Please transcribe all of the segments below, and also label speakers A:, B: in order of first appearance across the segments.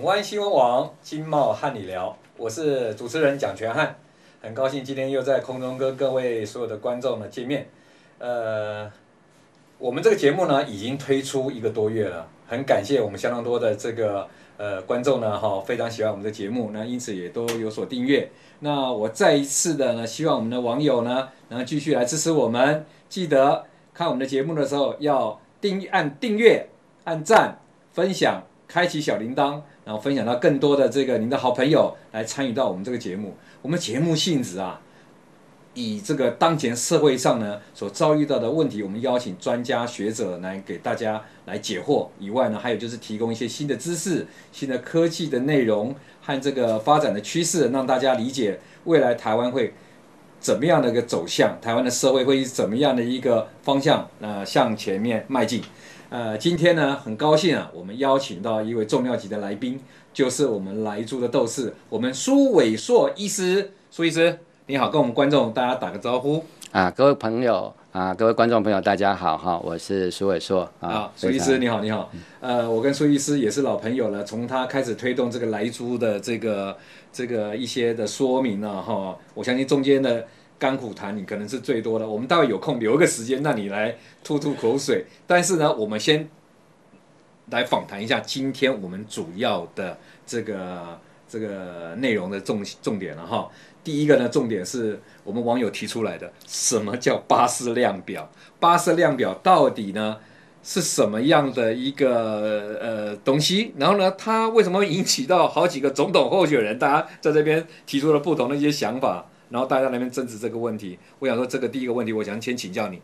A: 港湾新闻网金茂瀚你聊，我是主持人蒋全瀚，很高兴今天又在空中跟各位所有的观众呢见面。呃，我们这个节目呢已经推出一个多月了，很感谢我们相当多的这个呃观众呢哈，非常喜欢我们的节目，那因此也都有所订阅。那我再一次的呢，希望我们的网友呢能继续来支持我们，记得看我们的节目的时候要订按订阅、按赞、分享。开启小铃铛，然后分享到更多的这个您的好朋友来参与到我们这个节目。我们节目性质啊，以这个当前社会上呢所遭遇到的问题，我们邀请专家学者来给大家来解惑。以外呢，还有就是提供一些新的知识、新的科技的内容和这个发展的趋势，让大家理解未来台湾会怎么样的一个走向，台湾的社会会以怎么样的一个方向呃向前面迈进。呃，今天呢，很高兴啊，我们邀请到一位重量级的来宾，就是我们莱猪的斗士，我们苏伟硕医师。苏医师，你好，跟我们观众大家打个招呼
B: 啊，各位朋友啊，各位观众朋友，大家好哈，我是苏伟硕啊。
A: 苏医师你好，你好。呃，我跟苏医师也是老朋友了，从他开始推动这个莱猪的这个这个一些的说明啊，哈，我相信中间的。甘苦谈你可能是最多的，我们待会有空留个时间让你来吐吐口水。但是呢，我们先来访谈一下今天我们主要的这个这个内容的重重点了哈。第一个呢，重点是我们网友提出来的，什么叫巴氏量表？巴氏量表到底呢是什么样的一个呃东西？然后呢，它为什么引起到好几个总统候选人，大家在这边提出了不同的一些想法？然后大家那边争执这个问题，我想说这个第一个问题，我想先请教你。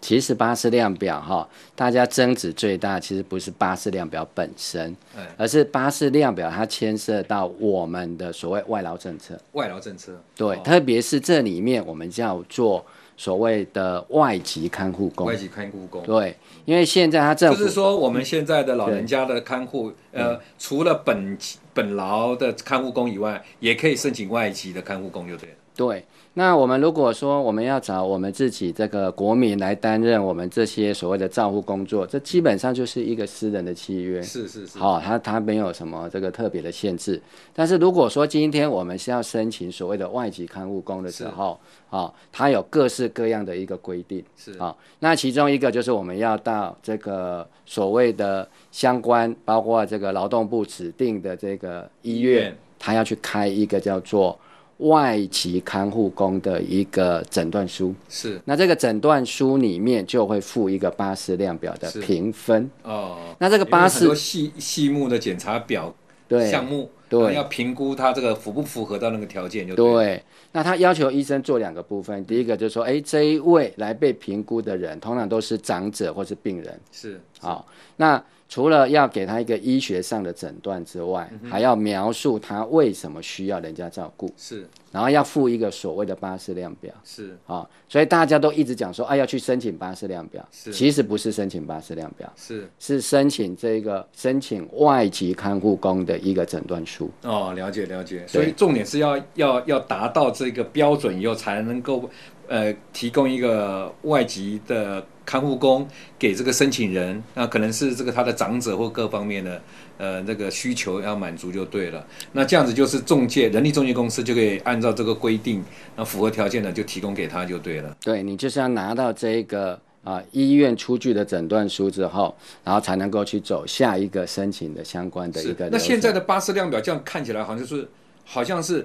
B: 其实巴氏量表哈，大家争执最大，其实不是巴氏量表本身，而是巴氏量表它牵涉到我们的所谓外劳政策。
A: 外劳政策。
B: 对，哦、特别是这里面我们叫做所谓的外籍看护工。
A: 外籍看护工。
B: 对，因为现在他政府
A: 就是说，我们现在的老人家的看护，呃，除了本本劳的看护工以外，也可以申请外籍的看护工，就对了。
B: 对，那我们如果说我们要找我们自己这个国民来担任我们这些所谓的照护工作，这基本上就是一个私人的契约。
A: 是是是。
B: 好、哦，他他没有什么这个特别的限制。但是如果说今天我们是要申请所谓的外籍看护工的时候，啊、哦，它有各式各样的一个规定。
A: 是
B: 啊、哦，那其中一个就是我们要到这个所谓的相关，包括这个劳动部指定的这个医院，他要去开一个叫做。外籍看护工的一个诊断书。
A: 是，
B: 那这个诊断书里面就会附一个巴氏量表的评分。
A: 哦。
B: 那这个巴氏
A: 细细目的检查表
B: 对
A: 项目，
B: 对，
A: 要评估他这个符不符合到那个条件就对，
B: 对。那他要求医生做两个部分，第一个就是说，哎，这一位来被评估的人，通常都是长者或是病人，
A: 是，
B: 好，那。除了要给他一个医学上的诊断之外，嗯，还要描述他为什么需要人家照顾，
A: 是，
B: 然后要附一个所谓的巴氏量表，
A: 是，
B: 啊，所以大家都一直讲说，啊，要去申请巴氏量表，
A: 是，其
B: 实不是申请巴氏量表，
A: 是，
B: 是申请这个申请外籍看护工的一个诊断书。
A: 哦，了解了解，所以重点是要要要达到这个标准以后，才能够呃提供一个外籍的。看护工给这个申请人，那可能是这个他的长者或各方面的呃那个需求要满足就对了。那这样子就是中介人力中介公司就可以按照这个规定，那符合条件的就提供给他就对了。
B: 对，你就是要拿到这个啊、呃、医院出具的诊断书之后，然后才能够去走下一个申请的相关的一个。
A: 那现在的巴士量表这样看起来好像是好像是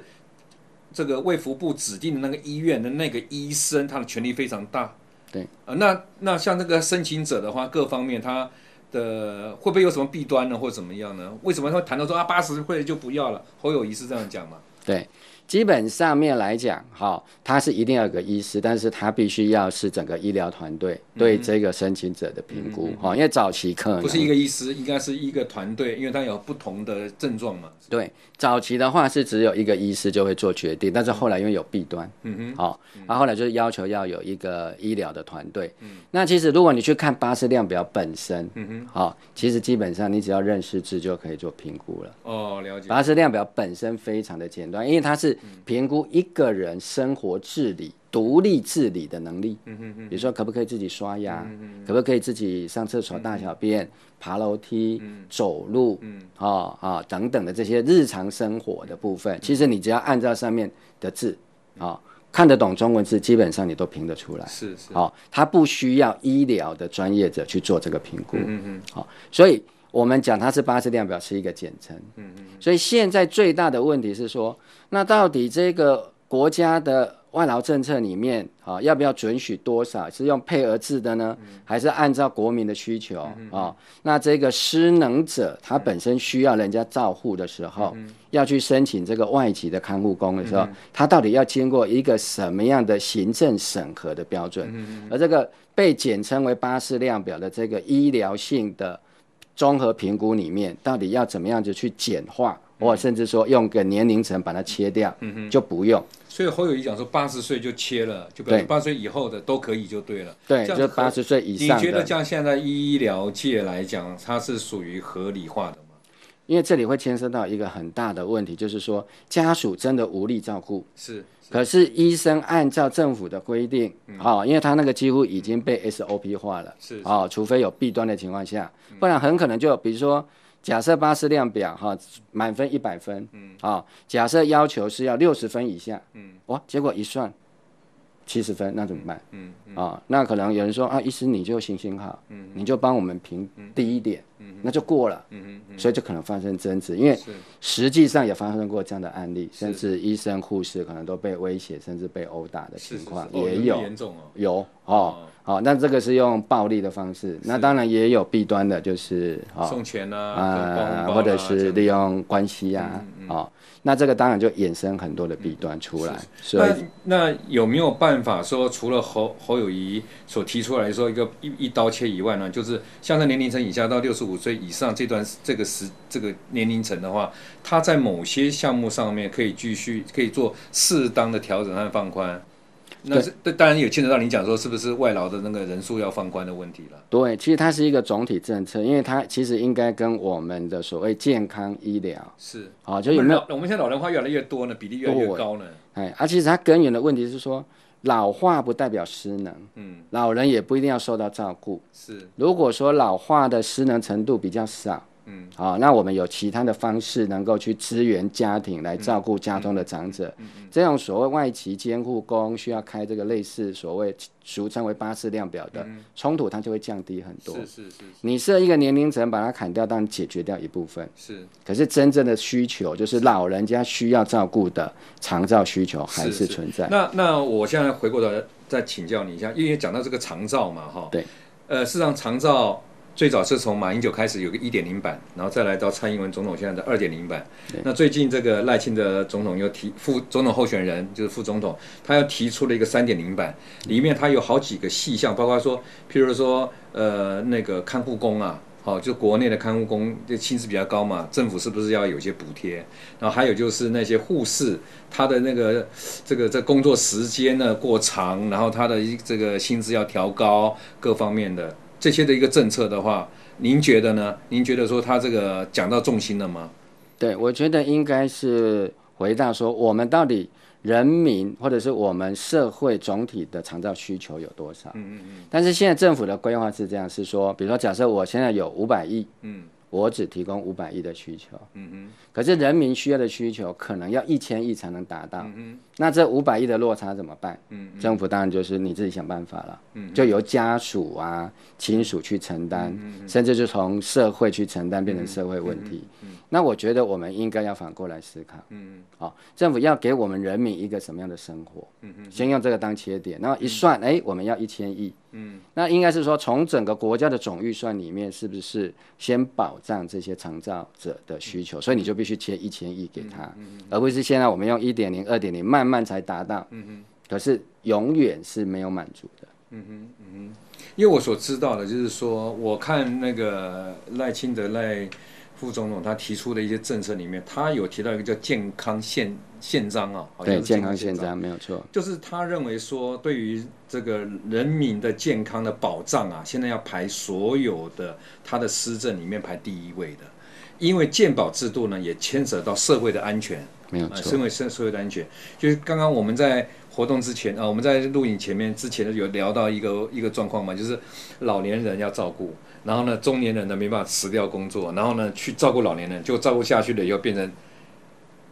A: 这个卫福部指定的那个医院的那个医生，他的权力非常大。
B: 对，
A: 呃，那那像那个申请者的话，各方面他的会不会有什么弊端呢，或怎么样呢？为什么他会谈到说啊八十岁就不要了？侯友谊是这样讲吗？
B: 对。基本上面来讲，哈，他是一定要有个医师，但是他必须要是整个医疗团队对这个申请者的评估，哈、嗯，因为早期可能
A: 不是一个医师，应该是一个团队，因为他有不同的症状嘛。
B: 对，早期的话是只有一个医师就会做决定，但是后来因为有弊端，嗯哼，好，然后后来就是要求要有一个医疗的团队。嗯，那其实如果你去看巴氏量表本身，嗯哼，好，其实基本上你只要认识字就可以做评估了。
A: 哦，了解。
B: 巴氏量表本身非常的简单，因为它是。评估一个人生活自理独立自理的能力。嗯嗯嗯。比如说，可不可以自己刷牙？可不可以自己上厕所、大小便、爬楼梯、走路？嗯。啊啊等等的这些日常生活的部分，其实你只要按照上面的字啊，看得懂中文字，基本上你都评得出来。是是。好，他不需要医疗的专业者去做这个评估。嗯嗯。好，所以。我们讲它是八次量表是一个简称，嗯嗯，所以现在最大的问题是说，那到底这个国家的外劳政策里面啊，要不要准许多少？是用配额制的呢，还是按照国民的需求啊？那这个失能者他本身需要人家照护的时候，要去申请这个外籍的看护工的时候，他到底要经过一个什么样的行政审核的标准？而这个被简称为巴氏量表的这个医疗性的。综合评估里面到底要怎么样子去简化，或甚至说用个年龄层把它切掉，嗯哼，就不用。
A: 所以侯友谊讲说八十岁就切了，就表示八十岁以后的都可以就对了。
B: 对，就八十岁以上。
A: 你觉得像现在医疗界来讲，它是属于合理化的吗？
B: 因为这里会牵涉到一个很大的问题，就是说家属真的无力照顾。是。可是医生按照政府的规定，啊、嗯，因为他那个几乎已经被 SOP 化了，是啊，除非有弊端的情况下，不然很可能就比如说，假设巴氏量表哈满分一百分，嗯，啊，假设要求是要六十分以下，嗯，哇，结果一算七十分，那怎么办？嗯，嗯啊，那可能有人说啊，医师你就行行好，嗯，你就帮我们评低一点。那就过了，嗯嗯，所以就可能发生争执，因为实际上也发生过这样的案例，甚至医生、护士可能都被威胁，甚至被殴打的情况也有，严重哦，有哦，好，那这个是用暴力的方式，那当然也有弊端的，就是
A: 送钱啊，
B: 啊，或者是利用关系啊，哦。那这个当然就衍生很多的弊端出来。嗯、所以
A: 那那有没有办法说，除了侯侯友宜所提出来说一个一一刀切以外呢？就是像在年龄层以下到六十五岁以上这段这个时这个年龄层的话，他在某些项目上面可以继续可以做适当的调整和放宽。那是对，当然也牵扯到你讲说是不是外劳的那个人数要放宽的问题了。
B: 对，其实它是一个总体政策，因为它其实应该跟我们的所谓健康医疗是
A: 啊，就有没有我？我们现在老人化越来越多呢，比例越来越高呢。
B: 哎，而、啊、其实它根源的问题是说，老化不代表失能，嗯，老人也不一定要受到照顾。是，如果说老化的失能程度比较少。嗯，好，那我们有其他的方式能够去支援家庭来照顾家中的长者，嗯嗯这样所谓外籍监护工需要开这个类似所谓俗称为巴氏量表的冲突，它就会降低很多。是是是，是，你设一个年龄层把它砍掉，当然解决掉一部分。是，可是真正的需求就是老人家需要照顾的长照需求还是存在。
A: 是是那那我现在回过头来再请教你一下，因为讲到这个长照嘛，哈，对，呃，事实上长照。最早是从马英九开始有个一点零版，然后再来到蔡英文总统现在的二点零版。那最近这个赖清德总统又提副总统候选人就是副总统，他又提出了一个三点零版，里面他有好几个细项，包括说，譬如说呃那个看护工啊，好就国内的看护工这薪资比较高嘛，政府是不是要有些补贴？然后还有就是那些护士，他的那个这个这工作时间呢过长，然后他的这个薪资要调高，各方面的。这些的一个政策的话，您觉得呢？您觉得说他这个讲到重心了吗？
B: 对，我觉得应该是回到说，我们到底人民或者是我们社会总体的长照需求有多少？嗯嗯嗯。但是现在政府的规划是这样，是说，比如说假设我现在有五百亿，嗯。我只提供五百亿的需求，可是人民需要的需求可能要一千亿才能达到，那这五百亿的落差怎么办？嗯，政府当然就是你自己想办法了，嗯，就由家属啊、亲属去承担，甚至就从社会去承担，变成社会问题。那我觉得我们应该要反过来思考，嗯嗯，好，政府要给我们人民一个什么样的生活？嗯嗯，先用这个当切点，然后一算，哎，我们要一千亿，嗯，那应该是说从整个国家的总预算里面，是不是先保障这些长照者的需求？所以你就必须切一千亿给他，嗯而不是现在我们用一点零、二点零慢慢才达到，嗯嗯，可是永远是没有满足的，嗯
A: 哼，嗯哼，因为我所知道的就是说，我看那个赖清德赖。副总统他提出的一些政策里面，他有提到一个叫健康宪宪章啊，
B: 对，健康宪章。没有错，
A: 就是他认为说，对于这个人民的健康的保障啊，现在要排所有的他的施政里面排第一位的，因为健保制度呢也牵扯到社会的安全
B: 没有错。
A: 身为社社会的安全，就是刚刚我们在活动之前啊，我们在录影前面之前有聊到一个一个状况嘛，就是老年人要照顾，然后呢，中年人呢没办法辞掉工作，然后呢去照顾老年人，就照顾下去了以后变成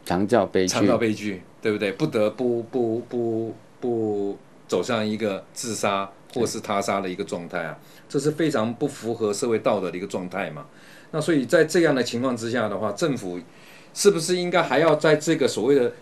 B: 长照悲剧，
A: 长照悲剧，对不对？不得不不不不走上一个自杀或是他杀的一个状态啊，这是非常不符合社会道德的一个状态嘛。那所以在这样的情况之下的话，政府是不是应该还要在这个所谓的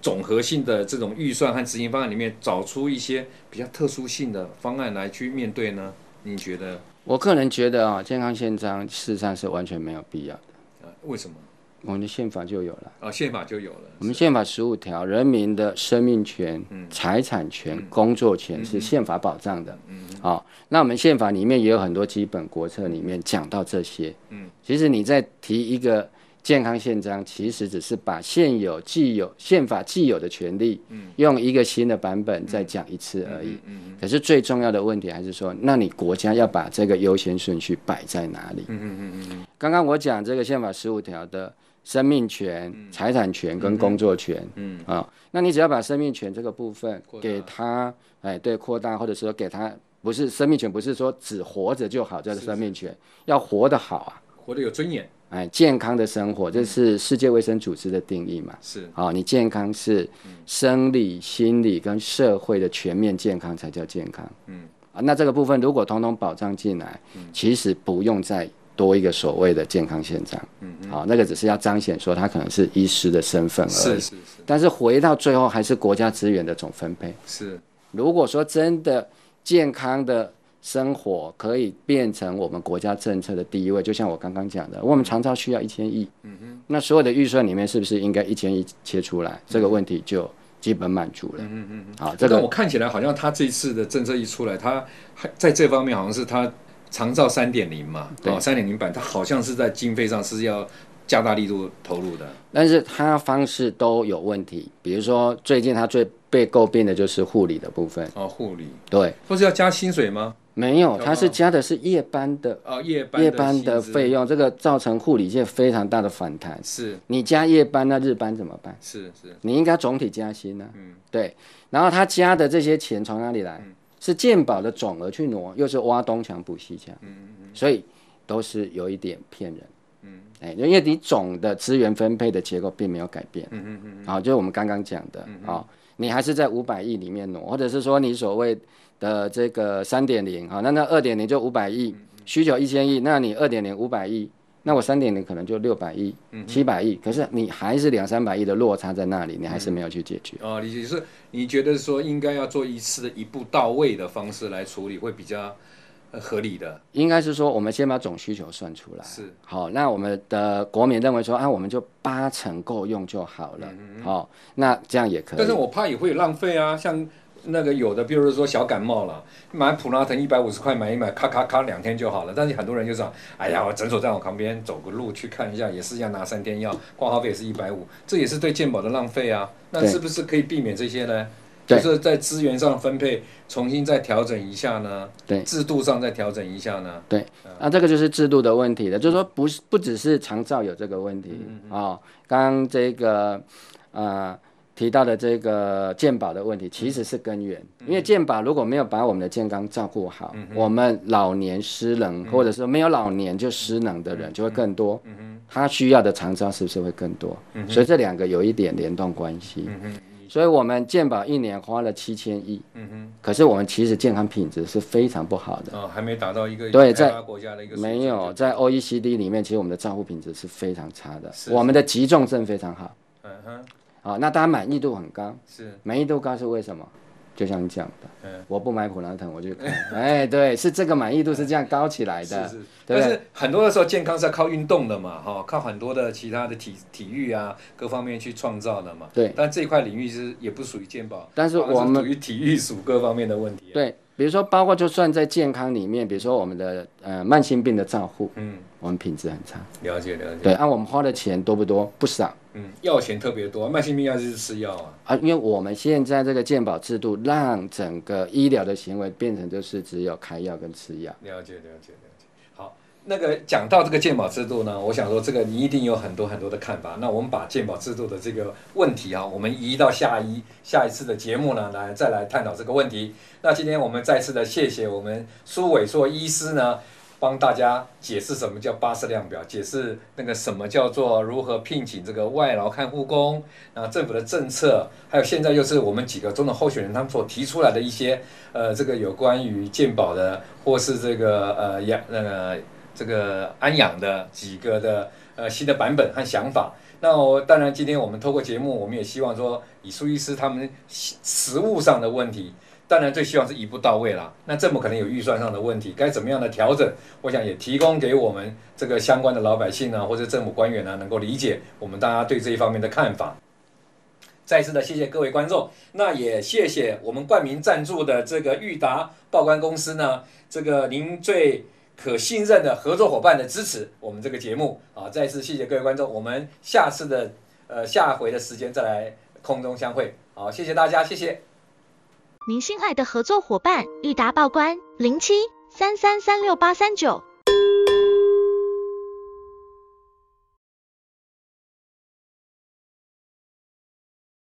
A: 总合性的这种预算和执行方案里面，找出一些比较特殊性的方案来去面对呢？你觉得？
B: 我个人觉得啊，健康宪章事实上是完全没有必要的。
A: 啊，为什么？
B: 我们的宪法就有了
A: 啊，宪法就有了。
B: 我们宪法十五条，人民的生命权、嗯、财产权、嗯、工作权是宪法保障的。嗯，好、那我们宪法里面也有很多基本国策里面讲到这些。嗯，其实你在提一个健康宪章，其实只是把现有既有宪法既有的权利，嗯，用一个新的版本再讲一次而已。嗯，可是最重要的问题还是说，那你国家要把这个优先顺序摆在哪里？嗯嗯嗯嗯。刚刚我讲这个宪法十五条的。生命权、财产权跟工作权，嗯啊、哦，那你只要把生命权这个部分给他，哎，对，扩大，或者说给他，不是生命权，不是说只活着就好，叫做生命权，要活得好啊，
A: 活得有尊严，
B: 哎，健康的生活，这是世界卫生组织的定义嘛，
A: 是，
B: 啊、哦，你健康是生理、心理跟社会的全面健康才叫健康，嗯。啊，那这个部分如果统统保障进来，其实不用再。多一个所谓的健康宪章，嗯，好，那个只是要彰显说他可能是医师的身份而已，是是是。但是回到最后还是国家资源的总分配。是，如果说真的健康的生活可以变成我们国家政策的第一位，就像我刚刚讲的，我们长照需要一千亿，嗯哼，那所有的预算里面是不是应该一千亿切出来？这个问题就基本满足了。嗯嗯嗯。好，这个
A: 我看起来好像他这次的政策一出来，他还在这方面好像是他。长照三点零嘛，哦，三点零版，它好像是在经费上是要加大力度投入的，
B: 但是他方式都有问题。比如说，最近他最被诟病的就是护理的部分。
A: 哦，护理，
B: 对，
A: 不是要加薪水吗？
B: 没有，他是加的是夜班的
A: 哦，夜班
B: 夜班的费用，这个造成护理界非常大的反弹。
A: 是，你
B: 加夜班，那日班怎么办？
A: 是是，
B: 你应该总体加薪呢、啊。嗯，对。然后他加的这些钱从哪里来？是健保的总额去挪，又是挖东墙补西墙，嗯嗯，所以都是有一点骗人，哎，因为你总的资源分配的结构并没有改变，嗯嗯嗯，好，就是我们刚刚讲的，啊、嗯，你还是在五百亿里面挪，或者是说你所谓的这个三点零，啊，那那二点零就五百亿，需求一千亿，那你二点零五百亿。那我三点零可能就六百亿、七百亿，可是你还是两三百亿的落差在那里，你还是没有去解决。
A: 嗯、哦，你就是你觉得说应该要做一次的一步到位的方式来处理，会比较合理的。
B: 应该是说，我们先把总需求算出来。
A: 是。好，
B: 那我们的国民认为说啊，我们就八成够用就好了。嗯、好，那这样也可以。
A: 但是我怕也会有浪费啊，像。那个有的，比如说小感冒了，买普拉腾一百五十块买一买，咔咔咔两天就好了。但是很多人就说，哎呀，我诊所在我旁边，走个路去看一下，也是要拿三天药，挂号费也是一百五，这也是对健保的浪费啊。那是不是可以避免这些呢？就是在资源上分配重新再调整一下呢？对，制度上再调整一下呢？
B: 对，那这个就是制度的问题了。就是说，不是不只是长照有这个问题啊，刚、嗯哦、这个啊。呃提到的这个健保的问题，其实是根源。因为健保如果没有把我们的健康照顾好，嗯、我们老年失能，嗯、或者是没有老年就失能的人就会更多。嗯、他需要的长照是不是会更多？嗯、所以这两个有一点联动关系。嗯、所以我们健保一年花了七千亿。嗯哼、可是我们其实健康品质是非常不好的。
A: 哦，还没达到一个
B: 对，在没有在 OECD 里面，其实我们的照护品质是非常差的。我们的急重症非常好。嗯哼。啊，那大家满意度很高，是满意度高是为什么？就像你讲的，嗯，我不买普拉腾，我就看，哎，对，是这个满意度是这样高起来的，是是。但
A: 是很多的时候，健康是要靠运动的嘛，哈，靠很多的其他的体体育啊，各方面去创造的嘛。对。但这一块领域是也不属于健保，
B: 但是我们
A: 属于体育属各方面的问题。
B: 对，比如说包括就算在健康里面，比如说我们的呃慢性病的照护，嗯，我们品质很差。
A: 了解了解。
B: 对，按我们花的钱多不多？不少。
A: 嗯，药钱特别多，慢性病药就是吃药啊。
B: 啊，因为我们现在这个健保制度，让整个医疗的行为变成就是只有开药跟吃药。
A: 了解了解了解。好，那个讲到这个健保制度呢，我想说这个你一定有很多很多的看法。那我们把健保制度的这个问题啊，我们移到下一下一次的节目呢，来再来探讨这个问题。那今天我们再次的谢谢我们苏伟硕医师呢，帮大家解释什么叫巴氏量表，解释那个什么叫做如何聘请这个外劳看护工，啊，政府的政策，还有现在又是我们几个中的候选人他们所提出来的一些呃，这个有关于健保的，或是这个呃养那个。这个安养的几个的呃新的版本和想法，那我当然今天我们透过节目，我们也希望说以苏医师他们实务上的问题，当然最希望是一步到位啦。那政府可能有预算上的问题，该怎么样的调整？我想也提供给我们这个相关的老百姓呢，或者政府官员呢，能够理解我们大家对这一方面的看法。再次的谢谢各位观众，那也谢谢我们冠名赞助的这个裕达报关公司呢，这个您最。可信任的合作伙伴的支持，我们这个节目啊，再次谢谢各位观众，我们下次的呃下回的时间再来空中相会，好，谢谢大家，谢谢。
C: 您信赖的合作伙伴裕达报关零七三三三六八三九。